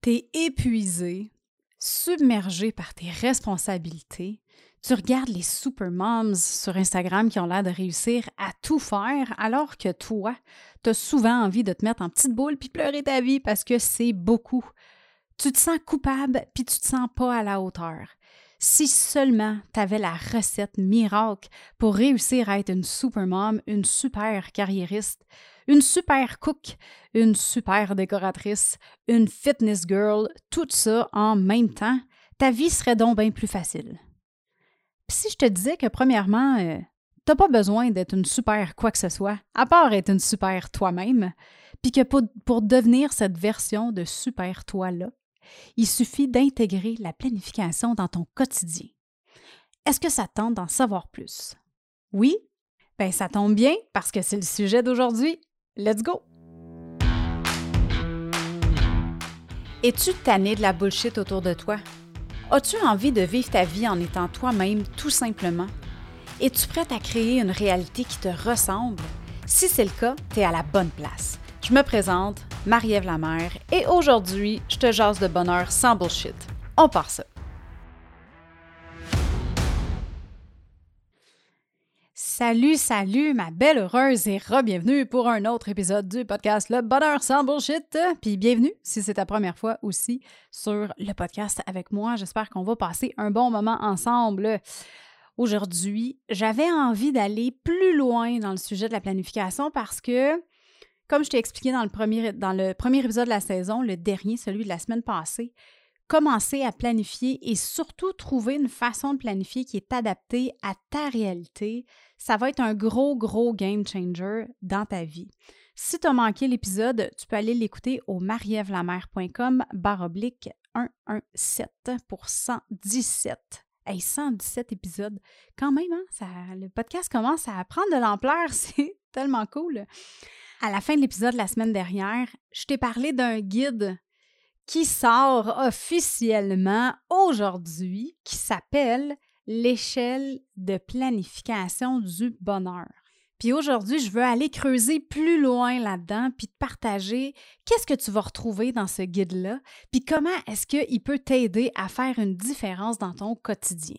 T'es épuisé, submergé par tes responsabilités. Tu regardes les supermoms sur Instagram qui ont l'air de réussir à tout faire, alors que toi, t'as souvent envie de te mettre en petite boule puis pleurer ta vie parce que c'est beaucoup. Tu te sens coupable puis tu te sens pas à la hauteur. Si seulement tu avais la recette miracle pour réussir à être une supermom, une super carriériste, une super cook, une super décoratrice, une fitness girl, tout ça en même temps, ta vie serait donc bien plus facile. Puis si je te disais que premièrement, euh, t'as pas besoin d'être une super quoi que ce soit, à part être une super toi-même, puis que pour, pour devenir cette version de super toi-là, il suffit d'intégrer la planification dans ton quotidien. Est-ce que ça tente d'en savoir plus? Oui? Ben ça tombe bien parce que c'est le sujet d'aujourd'hui. Let's go! Es-tu tanné de la bullshit autour de toi? As-tu envie de vivre ta vie en étant toi-même tout simplement? Es-tu prête à créer une réalité qui te ressemble? Si c'est le cas, tu es à la bonne place. Je me présente, Marie-Ève Lamère, et aujourd'hui, je te jase de bonheur sans bullshit. On part ça! Salut, salut, ma belle heureuse et re-bienvenue pour un autre épisode du podcast Le Bonheur sans Bullshit. Puis bienvenue si c'est ta première fois aussi sur le podcast avec moi. J'espère qu'on va passer un bon moment ensemble. Aujourd'hui, j'avais envie d'aller plus loin dans le sujet de la planification parce que, comme je t'ai expliqué dans le, premier, dans le premier épisode de la saison, le dernier, celui de la semaine passée, commencer à planifier et surtout trouver une façon de planifier qui est adaptée à ta réalité, ça va être un gros, gros game changer dans ta vie. Si tu as manqué l'épisode, tu peux aller l'écouter au marievlamer.com baroblique 117 pour 117. Hey, 117 épisodes. Quand même, hein, ça, le podcast commence à prendre de l'ampleur. C'est tellement cool. À la fin de l'épisode la semaine dernière, je t'ai parlé d'un guide qui sort officiellement aujourd'hui, qui s'appelle l'échelle de planification du bonheur. Puis aujourd'hui, je veux aller creuser plus loin là-dedans, puis te partager qu'est-ce que tu vas retrouver dans ce guide-là, puis comment est-ce qu'il peut t'aider à faire une différence dans ton quotidien.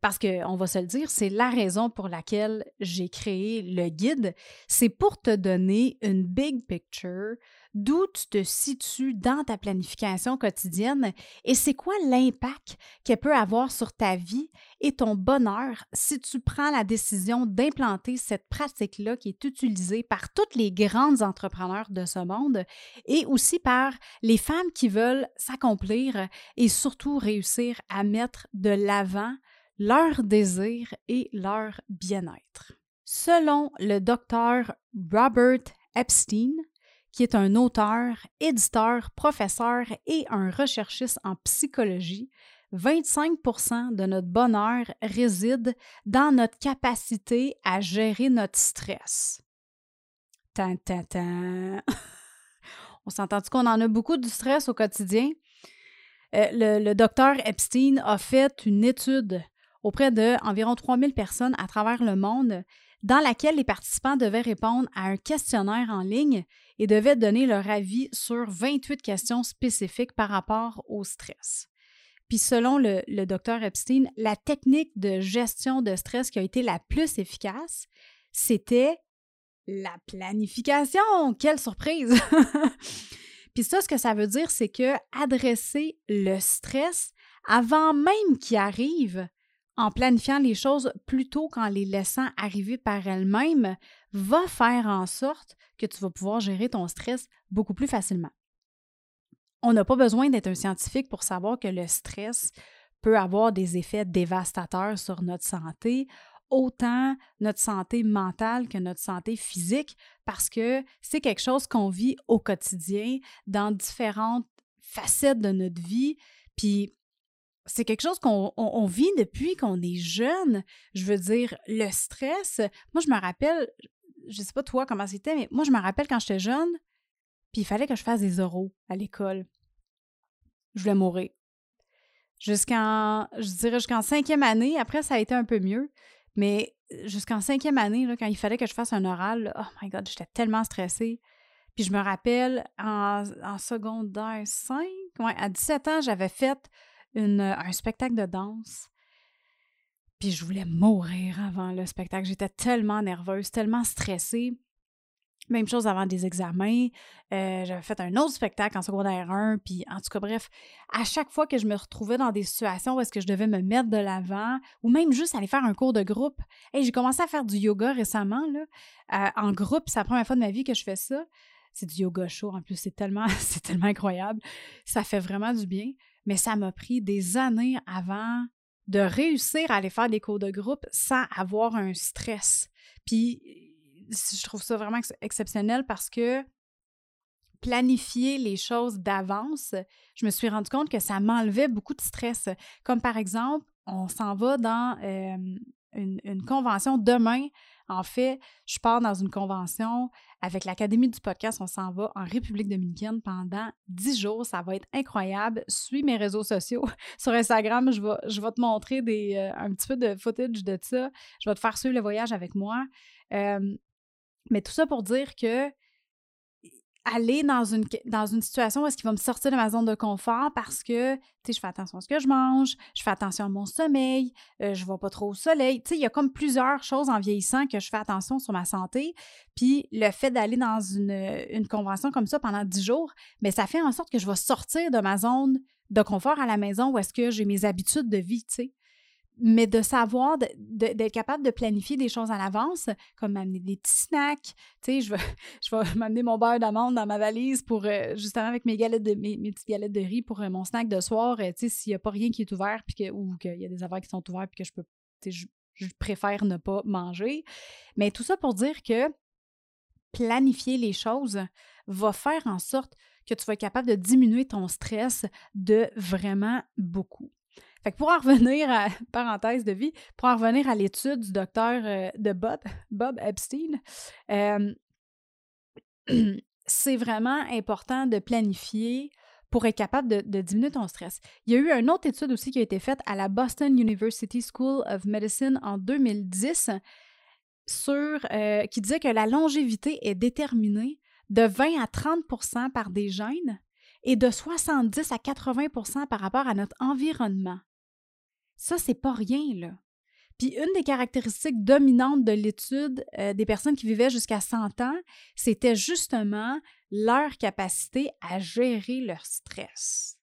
Parce qu'on va se le dire, c'est la raison pour laquelle j'ai créé le guide. C'est pour te donner une big picture d'où tu te situes dans ta planification quotidienne et c'est quoi l'impact qu'elle peut avoir sur ta vie et ton bonheur si tu prends la décision d'implanter cette pratique-là qui est utilisée par toutes les grandes entrepreneurs de ce monde et aussi par les femmes qui veulent s'accomplir et surtout réussir à mettre de l'avant leur désir et leur bien-être. Selon le docteur Robert Epstein, qui est un auteur, éditeur, professeur et un recherchiste en psychologie, 25% de notre bonheur réside dans notre capacité à gérer notre stress. On s'entend qu'on en a beaucoup du stress au quotidien? Euh, le, le, docteur Epstein a fait une étude auprès d'environ 3000 personnes à travers le monde dans laquelle les participants devaient répondre à un questionnaire en ligne et devaient donner leur avis sur 28 questions spécifiques par rapport au stress. Puis selon le, le docteur Epstein, la technique de gestion de stress qui a été la plus efficace, c'était la planification. Quelle surprise! Puis ça, ce que ça veut dire, c'est que adresser le stress avant même qu'il arrive, en planifiant les choses plutôt qu'en les laissant arriver par elles-mêmes, va faire en sorte que tu vas pouvoir gérer ton stress beaucoup plus facilement. On n'a pas besoin d'être un scientifique pour savoir que le stress peut avoir des effets dévastateurs sur notre santé, autant notre santé mentale que notre santé physique, parce que c'est quelque chose qu'on vit au quotidien dans différentes facettes de notre vie. Puis c'est quelque chose qu'on vit depuis qu'on est jeune. Je veux dire, le stress. Moi, je me rappelle, je sais pas toi comment c'était, mais moi, je me rappelle quand j'étais jeune, puis il fallait que je fasse des oraux à l'école. Je voulais mourir. Jusqu'en, je dirais jusqu'en cinquième année, après, ça a été un peu mieux, mais jusqu'en cinquième année, quand il fallait que je fasse un oral, oh my God, j'étais tellement stressée. Puis je me rappelle, en, en secondaire 5, ouais, à 17 ans, j'avais fait une, un spectacle de danse. Puis je voulais mourir avant le spectacle. J'étais tellement nerveuse, tellement stressée. Même chose avant des examens. Euh, j'avais fait un autre spectacle en secondaire 1. Puis, en tout cas, bref, à chaque fois que je me retrouvais dans des situations où est-ce que je devais me mettre de l'avant ou même juste aller faire un cours de groupe. et j'ai commencé à faire du yoga récemment, là, euh, en groupe. C'est la première fois de ma vie que je fais ça. C'est du yoga chaud. En plus, c'est tellement, c'est tellement incroyable. Ça fait vraiment du bien. Mais ça m'a pris des années avant de réussir à aller faire des cours de groupe sans avoir un stress. Puis je trouve ça vraiment exceptionnel parce que planifier les choses d'avance, je me suis rendu compte que ça m'enlevait beaucoup de stress. Comme par exemple, on s'en va dans une, convention demain. En fait, je pars dans une convention avec l'Académie du podcast. On s'en va en République dominicaine pendant dix jours. Ça va être incroyable. Suis mes réseaux sociaux. Sur Instagram, je vais, te montrer euh, un petit peu de footage de ça. Je vais te faire suivre le voyage avec moi. Mais tout ça pour dire que aller dans une, dans une situation où est-ce qu'il va me sortir de ma zone de confort parce que, tu sais, je fais attention à ce que je mange, je fais attention à mon sommeil, euh, je ne vais pas trop au soleil. Tu sais, il y a comme plusieurs choses en vieillissant que je fais attention sur ma santé. Puis le fait d'aller dans une, une, convention comme ça pendant dix jours, mais ça fait en sorte que je vais sortir de ma zone de confort à la maison où est-ce que j'ai mes habitudes de vie, tu sais mais de savoir, d'être capable de planifier des choses à l'avance, comme m'amener des petits snacks. Tu sais, je vais, je vais m'amener mon beurre d'amande dans ma valise pour, euh, justement, avec mes galettes de, mes, petites galettes de riz pour euh, mon snack de soir. Euh, tu sais, s'il n'y a pas rien qui est ouvert, puis que, ou qu'il y a des affaires qui sont ouvertes, puis que je peux, tu sais, je, préfère ne pas manger. Mais tout ça pour dire que planifier les choses va faire en sorte que tu vas être capable de diminuer ton stress de vraiment beaucoup. Fait que pour en revenir à, parenthèse de vie, pour en revenir à l'étude du docteur euh, de Bob, Bob Epstein, euh, c'est vraiment important de planifier pour être capable de, diminuer ton stress. Il y a eu une autre étude aussi qui a été faite à la Boston University School of Medicine en 2010 sur, euh, qui disait que la longévité est déterminée de 20 à 30% par des gènes et de 70 à 80% par rapport à notre environnement. Ça, c'est pas rien, là. Puis une des caractéristiques dominantes de l'étude euh, des personnes qui vivaient jusqu'à 100 ans, c'était justement leur capacité à gérer leur stress.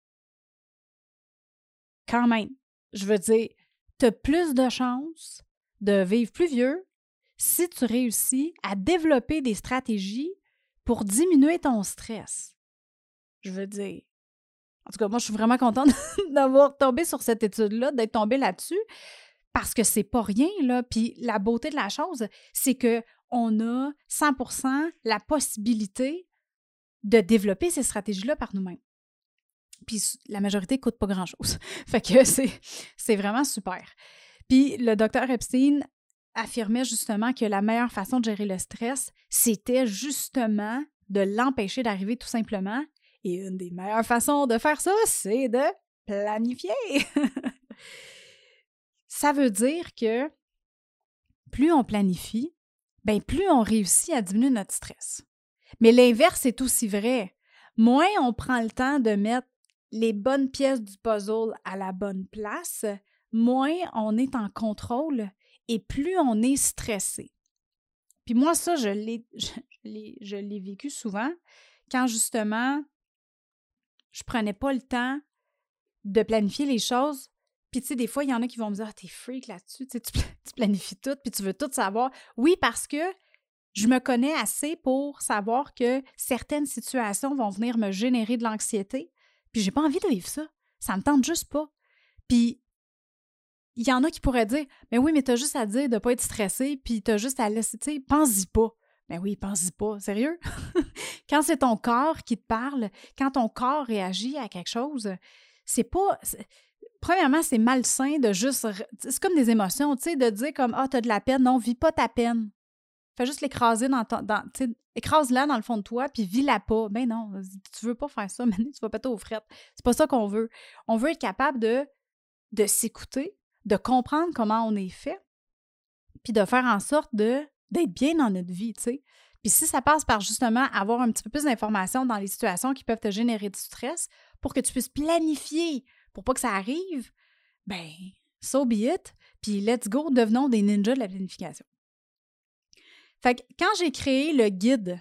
Quand même, je veux dire, tu as plus de chances de vivre plus vieux si tu réussis à développer des stratégies pour diminuer ton stress. Je veux dire, en tout cas, moi, je suis vraiment contente d'avoir tombé sur cette étude-là, d'être tombée là-dessus, parce que c'est pas rien, là. Puis la beauté de la chose, c'est que on a 100% la possibilité de développer ces stratégies-là par nous-mêmes. Puis la majorité coûte pas grand-chose. fait que c'est vraiment super. Puis le docteur Epstein affirmait justement que la meilleure façon de gérer le stress, c'était justement de l'empêcher d'arriver tout simplement et une des meilleures façons de faire ça, c'est de planifier. ça veut dire que plus on planifie, ben plus on réussit à diminuer notre stress. Mais l'inverse est aussi vrai. Moins on prend le temps de mettre les bonnes pièces du puzzle à la bonne place, moins on est en contrôle et plus on est stressé. Puis moi, ça, je l'ai, je l'ai vécu souvent quand justement je prenais pas le temps de planifier les choses. Puis, tu sais, des fois, il y en a qui vont me dire, ah, t'es freak là-dessus, tu, tu planifies tout, puis tu veux tout savoir. Oui, parce que je me connais assez pour savoir que certaines situations vont venir me générer de l'anxiété, puis j'ai pas envie de vivre ça. Ça me tente juste pas. Puis, il y en a qui pourraient dire, mais oui, mais t'as juste à dire de pas être stressé, puis t'as juste à laisser, tu sais, pense-y pas. Mais oui, pense-y pas. Sérieux? quand c'est ton corps qui te parle, quand ton corps réagit à quelque chose, c'est pas. Premièrement, c'est malsain de juste. C'est comme des émotions, tu sais, de dire comme Ah, t'as de la peine. Non, vis pas ta peine. Fais juste l'écraser dans ton. Dans, écrase-la dans le fond de toi, puis vis-la pas. Ben non, tu veux pas faire ça, mais tu vas péter aux frettes. C'est pas ça qu'on veut. On veut être capable de, de s'écouter, de comprendre comment on est fait, puis de faire en sorte de d'être bien dans notre vie, tu sais. Puis si ça passe par justement avoir un petit peu plus d'informations dans les situations qui peuvent te générer du stress pour que tu puisses planifier pour pas que ça arrive, ben, so be it. Puis let's go, devenons des ninjas de la planification. Fait que quand j'ai créé le guide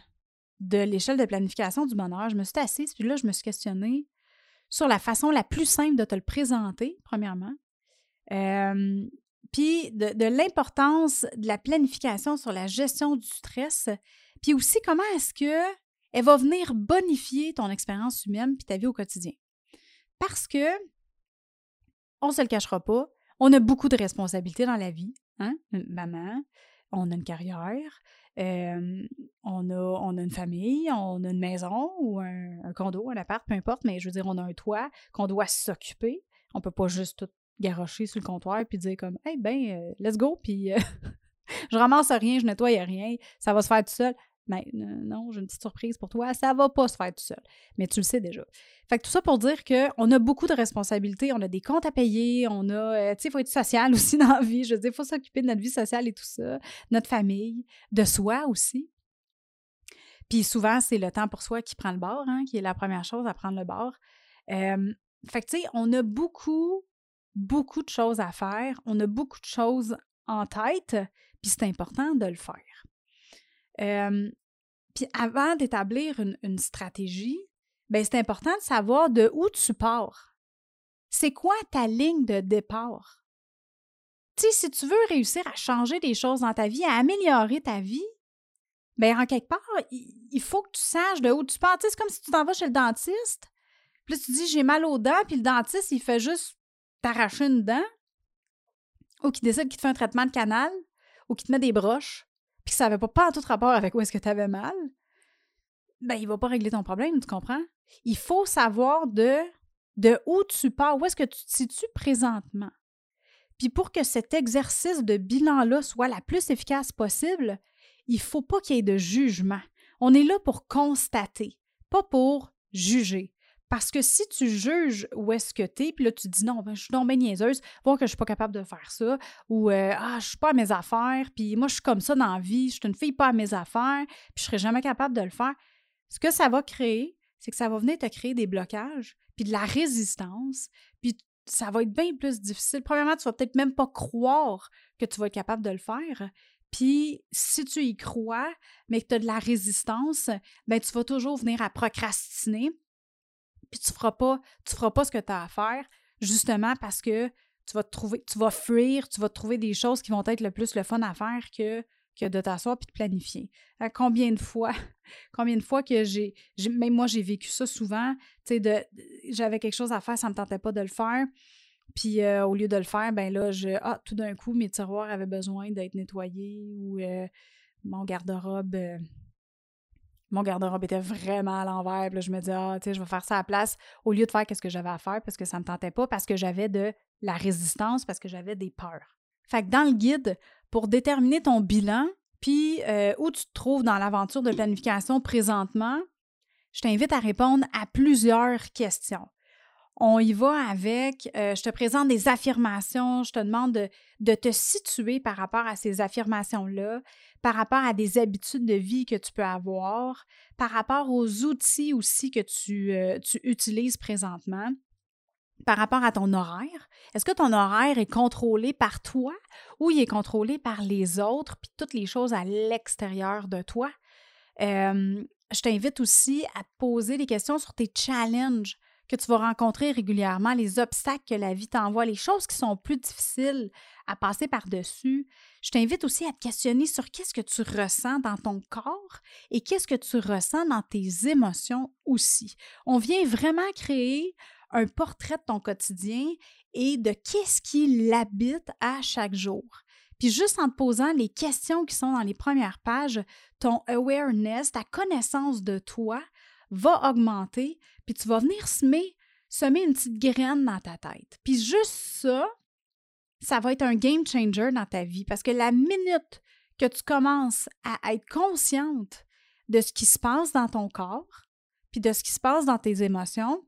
de l'échelle de planification du bonheur, je me suis assise, puis là, je me suis questionnée sur la façon la plus simple de te le présenter, premièrement. Euh, puis de, l'importance de la planification sur la gestion du stress, puis aussi comment est-ce que elle va venir bonifier ton expérience humaine puis ta vie au quotidien? Parce que, on ne se le cachera pas, on a beaucoup de responsabilités dans la vie. Hein? maman, on a une carrière, on, a, on a une famille, on a une maison ou un, condo, un appart, peu importe, mais je veux dire, on a un toit qu'on doit s'occuper. On peut pas juste tout garocher sur le comptoir puis dire comme, hey, ben, euh, let's go, puis euh, je ramasse rien, je nettoie rien, ça va se faire tout seul. Ben, non, j'ai une petite surprise pour toi, ça va pas se faire tout seul. Mais tu le sais déjà. Fait que tout ça pour dire qu'on a beaucoup de responsabilités, on a des comptes à payer, on a, euh, tu sais, il faut être social aussi dans la vie. Je veux dire, il faut s'occuper de notre vie sociale et tout ça, notre famille, de soi aussi. Puis souvent, c'est le temps pour soi qui prend le bord, hein, qui est la première chose à prendre le bord. fait que, tu sais, on a beaucoup, beaucoup de choses à faire, on a beaucoup de choses en tête, puis c'est important de le faire puis avant d'établir une, stratégie, ben c'est important de savoir de où tu pars. C'est quoi ta ligne de départ? Tu si tu veux réussir à changer des choses dans ta vie, à améliorer ta vie, ben en quelque part, il, faut que tu saches de où tu pars. C'est comme si tu t'en vas chez le dentiste, puis tu dis j'ai mal aux dents, puis le dentiste, il fait juste t'arracher une dent, ou qu'il décide qu'il te fait un traitement de canal, ou qu'il te met des broches puis ça n'avait pas, pas tout rapport avec où est-ce que tu avais mal, ben il va pas régler ton problème, tu comprends? Il faut savoir de, de où tu pars, où est-ce que tu te situes présentement. Puis pour que cet exercice de bilan-là soit la plus efficace possible, il faut pas qu'il y ait de jugement. On est là pour constater, pas pour juger. Parce que si tu juges où est-ce que tu es, puis là, tu dis non, ben, je suis non bien niaiseuse, voir que je suis pas capable de faire ça, ou euh, ah, je suis pas à mes affaires, puis moi, je suis comme ça dans la vie, je suis une fille pas à mes affaires, puis je serai jamais capable de le faire. Ce que ça va créer, c'est que ça va venir te créer des blocages, puis de la résistance, puis ça va être bien plus difficile. Premièrement, tu vas peut-être même pas croire que tu vas être capable de le faire. Puis, si tu y crois, mais que tu as de la résistance, ben tu vas toujours venir à procrastiner puis tu feras feras pas ce que tu as à faire, justement parce que tu vas te trouver, tu vas fuir, tu vas trouver des choses qui vont être le plus le fun à faire que, que de t'asseoir puis de planifier. Euh, combien de fois, combien de fois que j'ai, même moi j'ai vécu ça souvent, tu sais, j'avais quelque chose à faire, ça me tentait pas de le faire. Puis euh, au lieu de le faire, ben là, je, ah, tout d'un coup, mes tiroirs avaient besoin d'être nettoyés ou euh, mon garde-robe mon garde-robe était vraiment à l'envers. Puis je me disais, ah, tu sais, je vais faire ça à la place au lieu de faire ce que j'avais à faire parce que ça ne me tentait pas, parce que j'avais de la résistance, parce que j'avais des peurs. Fait que dans le guide, pour déterminer ton bilan, puis euh, où tu te trouves dans l'aventure de planification présentement, je t'invite à répondre à plusieurs questions. On y va avec, euh, je te présente des affirmations, je te demande de, de te situer par rapport à ces affirmations-là, par rapport à des habitudes de vie que tu peux avoir, par rapport aux outils aussi que tu, euh, tu utilises présentement, par rapport à ton horaire? Est-ce que ton horaire est contrôlé par toi ou il est contrôlé par les autres, puis toutes les choses à l'extérieur de toi? je t'invite aussi à te poser des questions sur tes challenges que tu vas rencontrer régulièrement, les obstacles que la vie t'envoie, les choses qui sont plus difficiles à passer par-dessus. Je t'invite aussi à te questionner sur qu'est-ce que tu ressens dans ton corps et qu'est-ce que tu ressens dans tes émotions aussi. On vient vraiment créer un portrait de ton quotidien et de qu'est-ce qui l'habite à chaque jour. Puis juste en te posant les questions qui sont dans les premières pages, ton awareness, ta connaissance de toi va augmenter, puis tu vas venir semer, une petite graine dans ta tête. Puis juste ça, ça va être un game changer dans ta vie parce que la minute que tu commences à être consciente de ce qui se passe dans ton corps, puis de ce qui se passe dans tes émotions,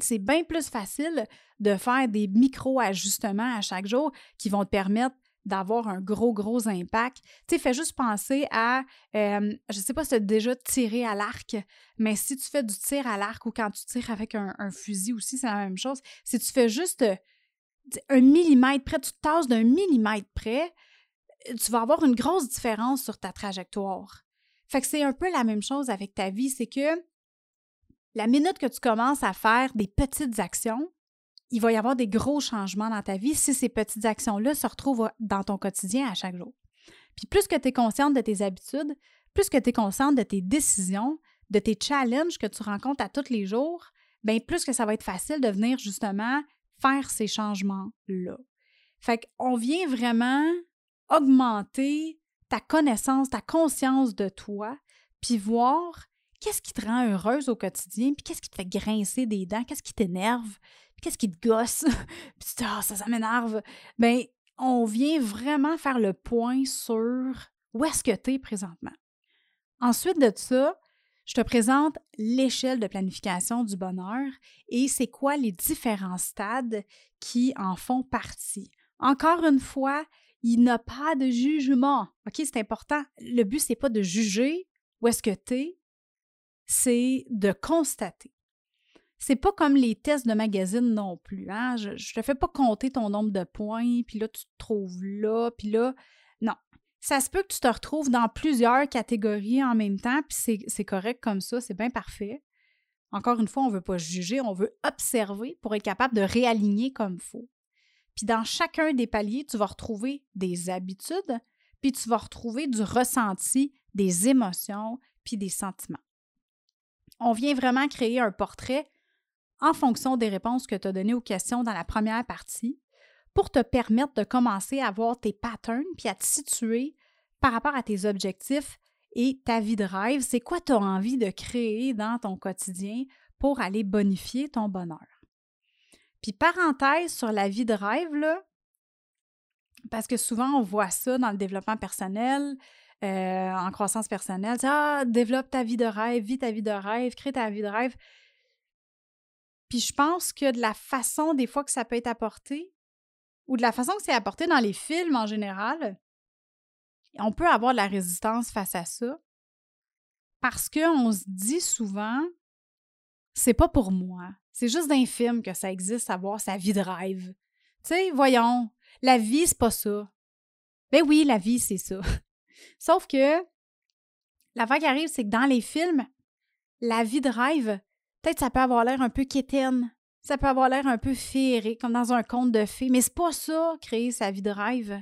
c'est bien plus facile de faire des micro-ajustements à chaque jour qui vont te permettre d'avoir un gros, gros impact. Tu sais, fais juste penser à, euh, je sais pas si tu as déjà tiré à l'arc, mais si tu fais du tir à l'arc ou quand tu tires avec un, fusil aussi, c'est la même chose. Si tu fais juste euh, un millimètre près, tu te tasses d'un millimètre près, tu vas avoir une grosse différence sur ta trajectoire. Fait que c'est un peu la même chose avec ta vie, c'est que la minute que tu commences à faire des petites actions, il va y avoir des gros changements dans ta vie si ces petites actions-là se retrouvent dans ton quotidien à chaque jour. Puis plus que tu es consciente de tes habitudes, plus que tu es consciente de tes décisions, de tes challenges que tu rencontres à tous les jours, bien plus que ça va être facile de venir justement faire ces changements-là. Fait qu'on vient vraiment augmenter ta connaissance, ta conscience de toi, puis voir qu'est-ce qui te rend heureuse au quotidien, puis qu'est-ce qui te fait grincer des dents, qu'est-ce qui t'énerve, qu'est-ce qui te gosse, puis tu ah, ça, ça m'énerve. Bien, on vient vraiment faire le point sur où est-ce que tu es présentement. Ensuite de ça, je te présente l'échelle de planification du bonheur et c'est quoi les différents stades qui en font partie. Encore une fois, il n'y a pas de jugement. OK, c'est important. Le but, c'est pas de juger où est-ce que tu es, c'est de constater. C'est pas comme les tests de magazine non plus. Hein? Je, ne te fais pas compter ton nombre de points, puis là, tu te trouves là, puis là. Non. Ça se peut que tu te retrouves dans plusieurs catégories en même temps, puis c'est correct comme ça, c'est bien parfait. Encore une fois, on ne veut pas juger, on veut observer pour être capable de réaligner comme il faut. Puis dans chacun des paliers, tu vas retrouver des habitudes, puis tu vas retrouver du ressenti, des émotions, puis des sentiments on vient vraiment créer un portrait en fonction des réponses que tu as données aux questions dans la première partie pour te permettre de commencer à voir tes patterns puis à te situer par rapport à tes objectifs et ta vie de rêve. C'est quoi tu as envie de créer dans ton quotidien pour aller bonifier ton bonheur? Puis parenthèse sur la vie de rêve, parce que souvent on voit ça dans le développement personnel, euh, en croissance personnelle. Ah, développe ta vie de rêve, vis ta vie de rêve, crée ta vie de rêve. Puis je pense que de la façon des fois que ça peut être apporté, ou de la façon que c'est apporté dans les films en général, on peut avoir de la résistance face à ça. Parce qu'on se dit souvent, c'est pas pour moi. C'est juste d'un film que ça existe, avoir sa vie de rêve. Tu sais, voyons, la vie, c'est pas ça. Ben oui, la vie, c'est ça. Sauf que la vague arrive, c'est que dans les films, la vie de rêve, peut-être ça peut avoir l'air un peu quétaine, ça peut avoir l'air un peu féerique, comme dans un conte de fées, mais c'est pas ça, créer sa vie de rêve.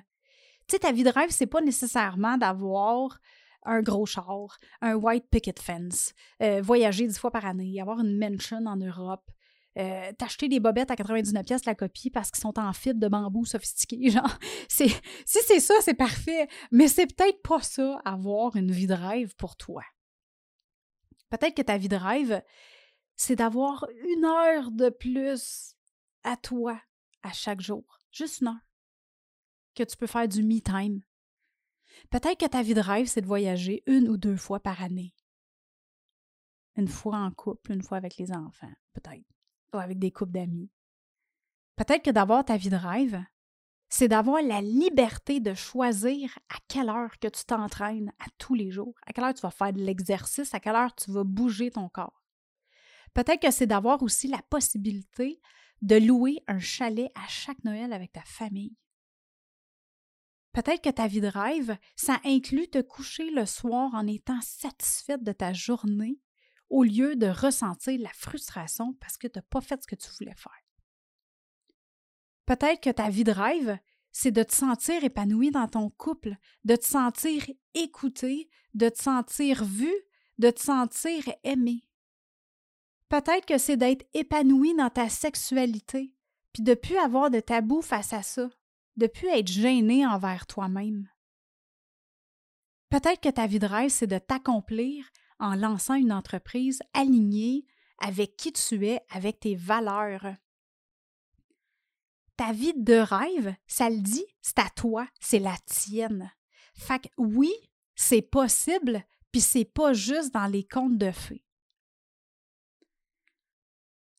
Tu sais, ta vie de rêve, c'est pas nécessairement d'avoir un gros char, un white picket fence, euh, voyager dix fois par année, avoir une mansion en Europe, euh, t'acheter des bobettes à 99 pièces la copie parce qu'ils sont en fibre de bambou sophistiqué. Genre, c'est, si c'est ça, c'est parfait. Mais c'est peut-être pas ça, avoir une vie de rêve pour toi. Peut-être que ta vie de rêve, c'est d'avoir une heure de plus à toi à chaque jour. Juste une heure. Que tu peux faire du me time. Peut-être que ta vie de rêve, c'est de voyager une ou deux fois par année. Une fois en couple, une fois avec les enfants, peut-être ou avec des couples d'amis. Peut-être que d'avoir ta vie de rêve, c'est d'avoir la liberté de choisir à quelle heure que tu t'entraînes à tous les jours, à quelle heure tu vas faire de l'exercice, à quelle heure tu vas bouger ton corps. Peut-être que c'est d'avoir aussi la possibilité de louer un chalet à chaque Noël avec ta famille. Peut-être que ta vie de rêve, ça inclut te coucher le soir en étant satisfaite de ta journée au lieu de ressentir la frustration parce que tu n'as pas fait ce que tu voulais faire. Peut-être que ta vie de rêve, c'est de te sentir épanoui dans ton couple, de te sentir écouté, de te sentir vu, de te sentir aimé. Peut-être que c'est d'être épanoui dans ta sexualité, puis de plus avoir de tabou face à ça, de plus être gêné envers toi-même. Peut-être que ta vie de rêve, c'est de t'accomplir en lançant une entreprise alignée avec qui tu es, avec tes valeurs. Ta vie de rêve, ça le dit, c'est à toi, c'est la tienne. Fait que oui, c'est possible, puis c'est pas juste dans les contes de fées.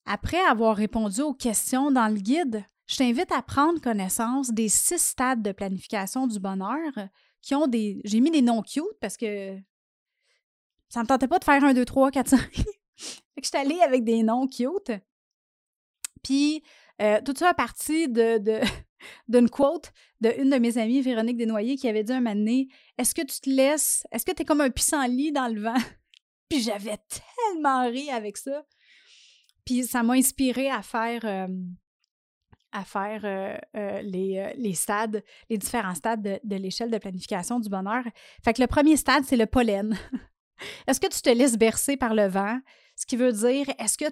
Après avoir répondu aux questions dans le guide, je t'invite à prendre connaissance des six stades de planification du bonheur qui ont des. J'ai mis des noms cute parce que ça me tentait pas de faire un, deux, trois, quatre, cinq. fait que je suis allée avec des noms cute. Puis euh, tout ça a parti de, d'une quote d'une de mes amies, Véronique Desnoyers, qui avait dit un moment Est-ce que tu te laisses, est-ce que tu es comme un pissenlit dans le vent Puis j'avais tellement ri avec ça. Puis ça m'a inspiré à faire. Euh, à faire euh, euh, les, les, stades, les différents stades de, l'échelle de planification du bonheur. Fait que le premier stade, c'est le pollen. Est-ce que tu te laisses bercer par le vent? Ce qui veut dire, est-ce que,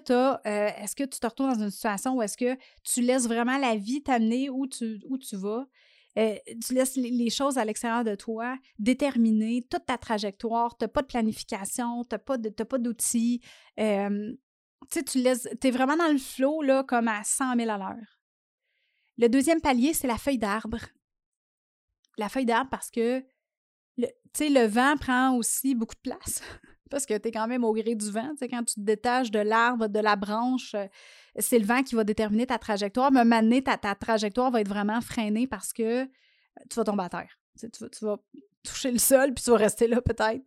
est-ce que tu te retrouves dans une situation où est-ce que tu laisses vraiment la vie t'amener où tu, où tu vas? Euh, tu laisses les, choses à l'extérieur de toi déterminer toute ta trajectoire, tu n'as pas de planification, tu n'as pas, d'outils. Tu tu es vraiment dans le flot, là, comme à 100 000 à l'heure. Le deuxième palier, c'est la feuille d'arbre. La feuille d'arbre parce que, tu le vent prend aussi beaucoup de place. parce que tu es quand même au gré du vent. quand tu te détaches de l'arbre, de la branche, euh, c'est le vent qui va déterminer ta trajectoire. Mais maintenant, ta, ta trajectoire va être vraiment freinée parce que euh, tu vas tomber à terre. Tu, vas, toucher le sol, puis tu vas rester là peut-être.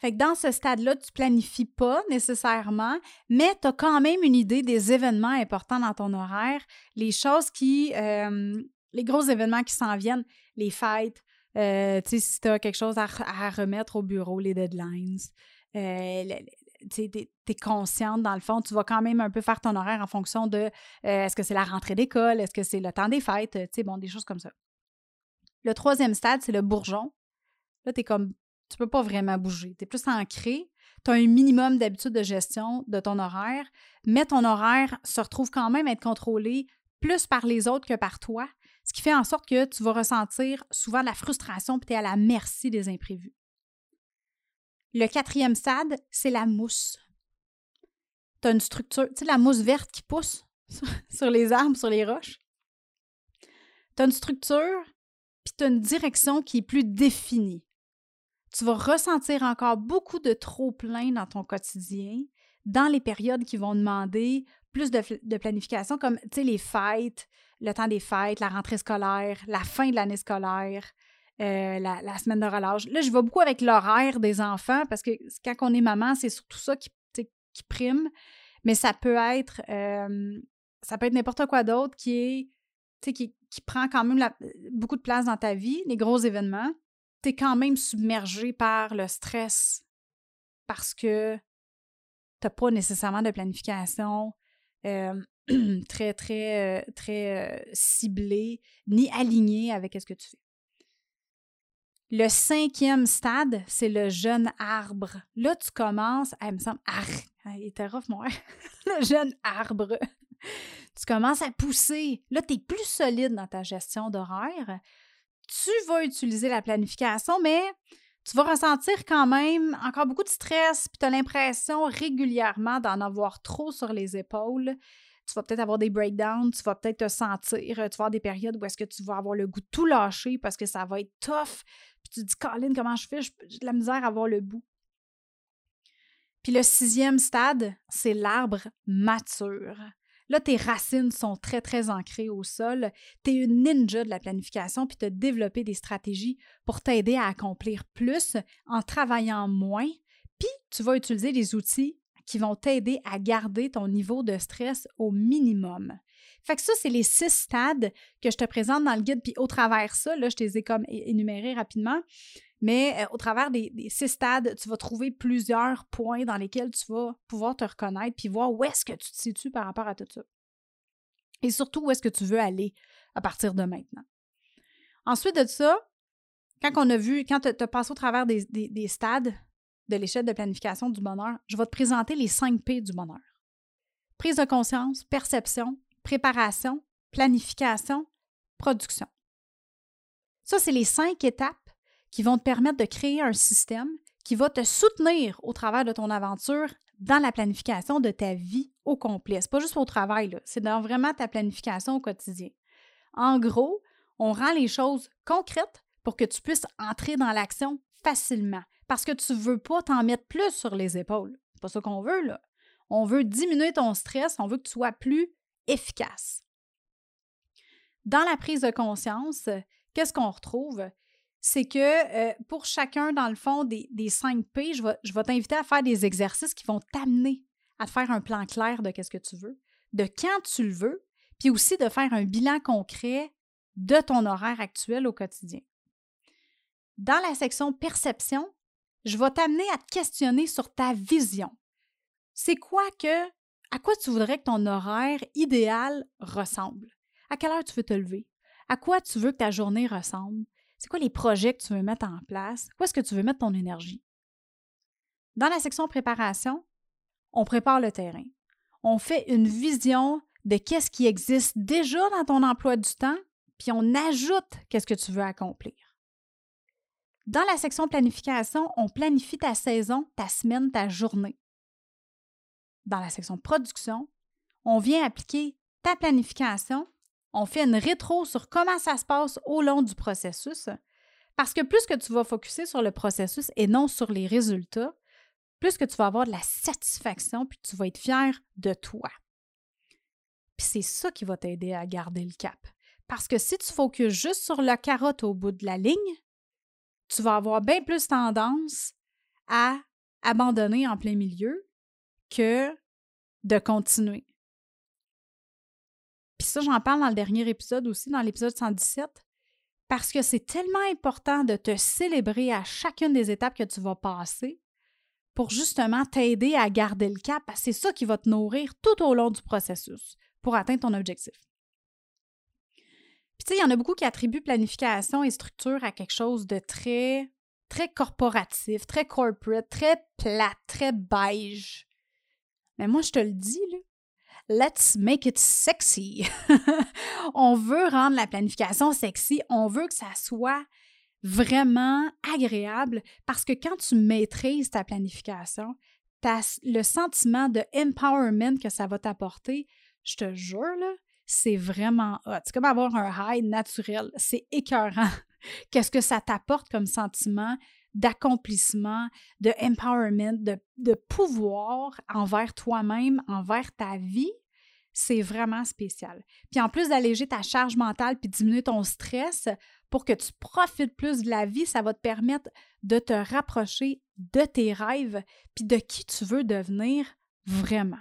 Fait que dans ce stade-là, tu planifies pas nécessairement, mais tu as quand même une idée des événements importants dans ton horaire, les choses qui, euh, les gros événements qui s'en viennent, les fêtes, tu sais, si tu as quelque chose à, remettre au bureau, les deadlines, euh, tu es, consciente, dans le fond, tu vas quand même un peu faire ton horaire en fonction de euh, est-ce que c'est la rentrée d'école, est-ce que c'est le temps des fêtes, tu sais, bon, des choses comme ça. Le troisième stade, c'est le bourgeon. Là, tu es comme, tu peux pas vraiment bouger. Tu es plus ancré. Tu as un minimum d'habitude de gestion de ton horaire, mais ton horaire se retrouve quand même à être contrôlé plus par les autres que par toi, ce qui fait en sorte que tu vas ressentir souvent de la frustration et tu es à la merci des imprévus. Le quatrième stade, c'est la mousse. Tu as une structure, tu sais, la mousse verte qui pousse sur les arbres, sur les roches. Tu as une structure, puis tu as une direction qui est plus définie. Tu vas ressentir encore beaucoup de trop-plein dans ton quotidien, dans les périodes qui vont demander plus de, planification, comme les fêtes, le temps des fêtes, la rentrée scolaire, la fin de l'année scolaire, euh, la, semaine de relâche. Là, je vais beaucoup avec l'horaire des enfants parce que quand on est maman, c'est surtout ça qui, qui prime. Mais ça peut être euh, ça peut être n'importe quoi d'autre qui est qui prend quand même beaucoup de place dans ta vie, les gros événements. Tu es quand même submergé par le stress parce que tu n'as pas nécessairement de planification euh, très, très, très ciblée ni alignée avec ce que tu fais. Le cinquième stade, c'est le jeune arbre. Là, tu commences, elle me semble, ah, il était rough, moi. le jeune arbre. Tu commences à pousser. Là, tu es plus solide dans ta gestion d'horaire. Tu vas utiliser la planification, mais tu vas ressentir quand même encore beaucoup de stress, puis tu as l'impression régulièrement d'en avoir trop sur les épaules tu vas peut-être avoir des breakdowns, tu vas peut-être te sentir, tu vas avoir des périodes où est-ce que tu vas avoir le goût de tout lâcher parce que ça va être tough, puis tu te dis, Colin, comment je fais? J'ai de la misère à avoir le bout. Puis le sixième stade, c'est l'arbre mature. Là, tes racines sont très, très ancrées au sol. Tu es une ninja de la planification, puis tu as développé des stratégies pour t'aider à accomplir plus en travaillant moins. Puis tu vas utiliser des outils qui vont t'aider à garder ton niveau de stress au minimum. Fait que ça, c'est les six stades que je te présente dans le guide. Puis au travers ça, là, je te les ai comme énumérés rapidement. Mais euh, au travers des, six stades, tu vas trouver plusieurs points dans lesquels tu vas pouvoir te reconnaître puis voir où est-ce que tu te situes par rapport à tout ça. Et surtout, où est-ce que tu veux aller à partir de maintenant. Ensuite de ça, quand on a vu, quand tu as passé au travers des, des stades de l'échelle de planification du bonheur, je vais te présenter les cinq P du bonheur. Prise de conscience, perception, préparation, planification, production. Ça, c'est les cinq étapes qui vont te permettre de créer un système qui va te soutenir au travers de ton aventure dans la planification de ta vie au complet. Ce pas juste au travail, c'est dans vraiment ta planification au quotidien. En gros, on rend les choses concrètes pour que tu puisses entrer dans l'action facilement parce que tu ne veux pas t'en mettre plus sur les épaules. C'est pas ça qu'on veut. On veut diminuer ton stress, on veut que tu sois plus efficace. dans la prise de conscience, qu'est-ce qu'on retrouve? C'est que euh, pour chacun, dans le fond, des, des 5 P, je vais, t'inviter à faire des exercices qui vont t'amener à te faire un plan clair de qu'est-ce que tu veux, de quand tu le veux, puis aussi de faire un bilan concret de ton horaire actuel au quotidien. Dans la section perception, je vais t'amener à te questionner sur ta vision. C'est quoi que, à quoi tu voudrais que ton horaire idéal ressemble? À quelle heure tu veux te lever? À quoi tu veux que ta journée ressemble? C'est quoi les projets que tu veux mettre en place? Où est-ce que tu veux mettre ton énergie? Dans la section préparation, on prépare le terrain. On fait une vision de qu'est-ce qui existe déjà dans ton emploi du temps, puis on ajoute qu'est-ce que tu veux accomplir. Dans la section planification, on planifie ta saison, ta semaine, ta journée. Dans la section production, on vient appliquer ta planification, on fait une rétro sur comment ça se passe au long du processus, parce que plus que tu vas focuser sur le processus et non sur les résultats, plus que tu vas avoir de la satisfaction, puis tu vas être fier de toi. Puis c'est ça qui va t'aider à garder le cap. Parce que si tu focuses juste sur la carotte au bout de la ligne, tu vas avoir bien plus tendance à abandonner en plein milieu que de continuer. Ça, j'en parle dans le dernier épisode aussi, dans l'épisode 117, parce que c'est tellement important de te célébrer à chacune des étapes que tu vas passer pour justement t'aider à garder le cap, parce c'est ça qui va te nourrir tout au long du processus pour atteindre ton objectif. Puis tu sais, il y en a beaucoup qui attribuent planification et structure à quelque chose de très, très corporatif, très corporate, très plat, très beige. Mais moi, je te le dis, là, let's make it sexy. on veut rendre la planification sexy, on veut que ça soit vraiment agréable parce que quand tu maîtrises ta planification, le sentiment de empowerment que ça va t'apporter, je te jure, là, c'est vraiment hot. C'est comme avoir un high naturel. C'est écœurant. Qu'est-ce que ça t'apporte comme sentiment d'accomplissement, de empowerment, de, de pouvoir envers toi-même, envers ta vie? C'est vraiment spécial. Puis en plus d'alléger ta charge mentale puis diminuer ton stress pour que tu profites plus de la vie, ça va te permettre de te rapprocher de tes rêves puis de qui tu veux devenir vraiment.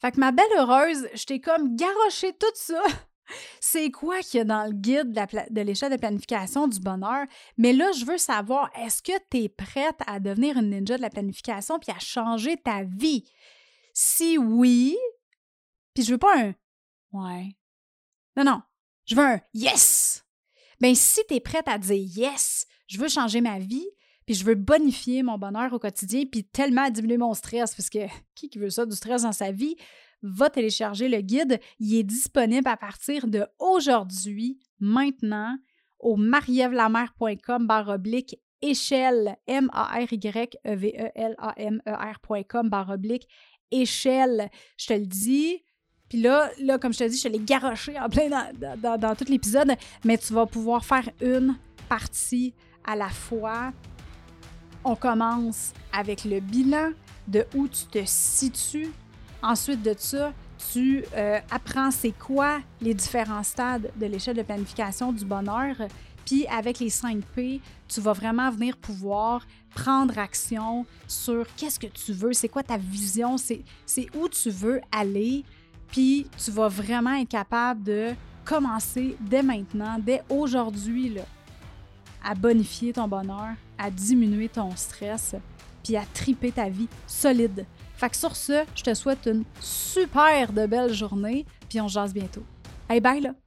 Fait que ma belle heureuse, je t'ai comme garoché tout ça. C'est quoi qu'il y a dans le guide de l'échelle de planification du bonheur? Mais là, je veux savoir, est-ce que tu es prête à devenir une ninja de la planification puis à changer ta vie? Si oui, puis je veux pas un ouais. Non, non, je veux un yes. Ben si tu es prête à dire yes, je veux changer ma vie, puis je veux bonifier mon bonheur au quotidien, puis tellement diminuer mon stress, parce que qui qui veut ça, du stress dans sa vie, va télécharger le guide. Il est disponible à partir de aujourd'hui, maintenant, au marievlamer.com barre oblique échelle, M-A-R-Y-E-V-E-L-A-M-E-R.com barre oblique échelle. Je te le dis, puis là, là, comme je te dis, je l'ai garoché en plein dans, dans, dans tout l'épisode, mais tu vas pouvoir faire une partie à la fois on commence avec le bilan de où tu te situes. Ensuite de ça, tu euh, apprends c'est quoi les différents stades de l'échelle de planification du bonheur. Puis avec les 5 P, tu vas vraiment venir pouvoir prendre action sur qu'est-ce que tu veux, c'est quoi ta vision, c'est où tu veux aller. Puis tu vas vraiment être capable de commencer dès maintenant, dès aujourd'hui, à bonifier ton bonheur, à diminuer ton stress, puis à triper ta vie solide. Fait que sur ce, je te souhaite une super de belle journée, puis on se jase bientôt. Hey, bye là!